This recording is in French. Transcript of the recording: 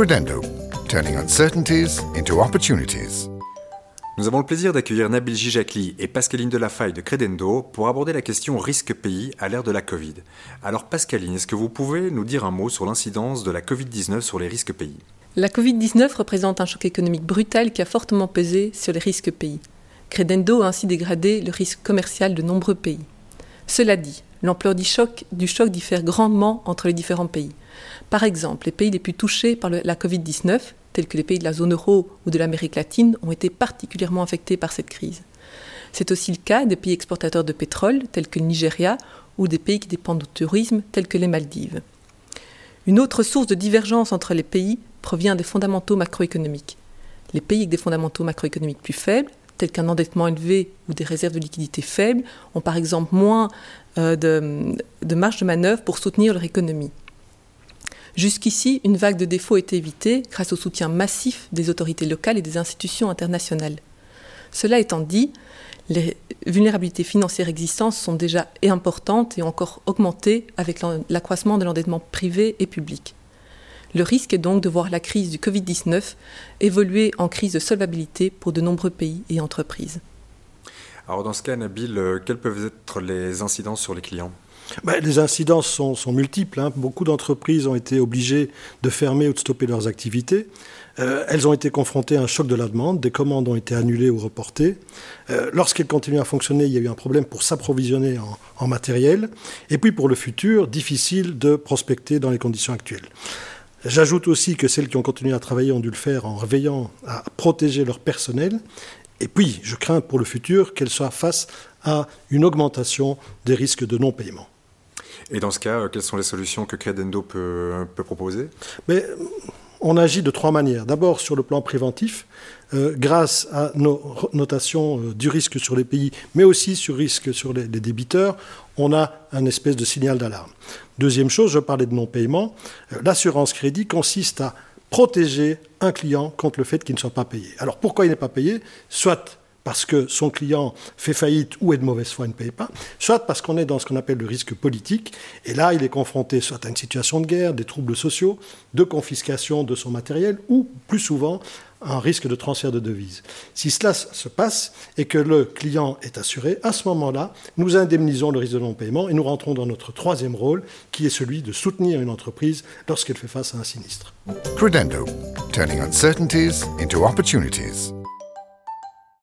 Credendo, turning uncertainties into opportunities. Nous avons le plaisir d'accueillir Nabil Gijakli et Pascaline Delafaille de Credendo pour aborder la question risque pays à l'ère de la Covid. Alors Pascaline, est-ce que vous pouvez nous dire un mot sur l'incidence de la Covid-19 sur les risques pays? La Covid-19 représente un choc économique brutal qui a fortement pesé sur les risques pays. Credendo a ainsi dégradé le risque commercial de nombreux pays. Cela dit, l'ampleur du choc, diffère grandement entre les différents pays. Par exemple, les pays les plus touchés par la Covid-19, tels que les pays de la zone euro ou de l'Amérique latine, ont été particulièrement affectés par cette crise. C'est aussi le cas des pays exportateurs de pétrole, tels que le Nigeria, ou des pays qui dépendent du tourisme, tels que les Maldives. Une autre source de divergence entre les pays provient des fondamentaux macroéconomiques. Les pays avec des fondamentaux macroéconomiques plus faibles, tels qu'un endettement élevé ou des réserves de liquidité faibles, ont par exemple moins euh, de, de marge de manœuvre pour soutenir leur économie. Jusqu'ici, une vague de défauts été évitée grâce au soutien massif des autorités locales et des institutions internationales. Cela étant dit, les vulnérabilités financières existantes sont déjà importantes et ont encore augmenté avec l'accroissement de l'endettement privé et public. Le risque est donc de voir la crise du Covid-19 évoluer en crise de solvabilité pour de nombreux pays et entreprises. Alors dans ce cas, Nabil, euh, quelles peuvent être les incidences sur les clients? Ben, les incidences sont, multiples. Hein. Beaucoup d'entreprises ont été obligées de fermer ou de stopper leurs activités. Euh, elles ont été confrontées à un choc de la demande. Des commandes ont été annulées ou reportées. Euh, lorsqu'elles continuent à fonctionner, il y a eu un problème pour s'approvisionner en, en matériel. Et puis pour le futur, difficile de prospecter dans les conditions actuelles. J'ajoute aussi que celles qui ont continué à travailler ont dû le faire en veillant à protéger leur personnel. Et puis, je crains pour le futur qu'elles soient face à une augmentation des risques de non-paiement. Et dans ce cas, euh, quelles sont les solutions que Credendo peut, proposer? Mais, On agit de trois manières. D'abord sur le plan préventif, euh, grâce à nos notations euh, du risque sur les pays, mais aussi sur risque sur les, débiteurs, on a un espèce de signal d'alarme. Deuxième chose, je parlais de non-paiement. L'assurance crédit consiste à protéger un client contre le fait qu'il ne soit pas payé. Alors pourquoi il n'est pas payé? Soit parce que son client fait faillite ou est de mauvaise foi et ne paye pas, soit parce qu'on est dans ce qu'on appelle le risque politique, et là il est confronté soit à une situation de guerre, des troubles sociaux, de confiscation de son matériel, ou plus souvent un risque de transfert de devises. Si cela se passe et que le client est assuré, à ce moment-là, nous indemnisons le risque de non-paiement et nous rentrons dans notre troisième rôle, qui est celui de soutenir une entreprise lorsqu'elle fait face à un sinistre. Credendo, turning uncertainties into opportunities.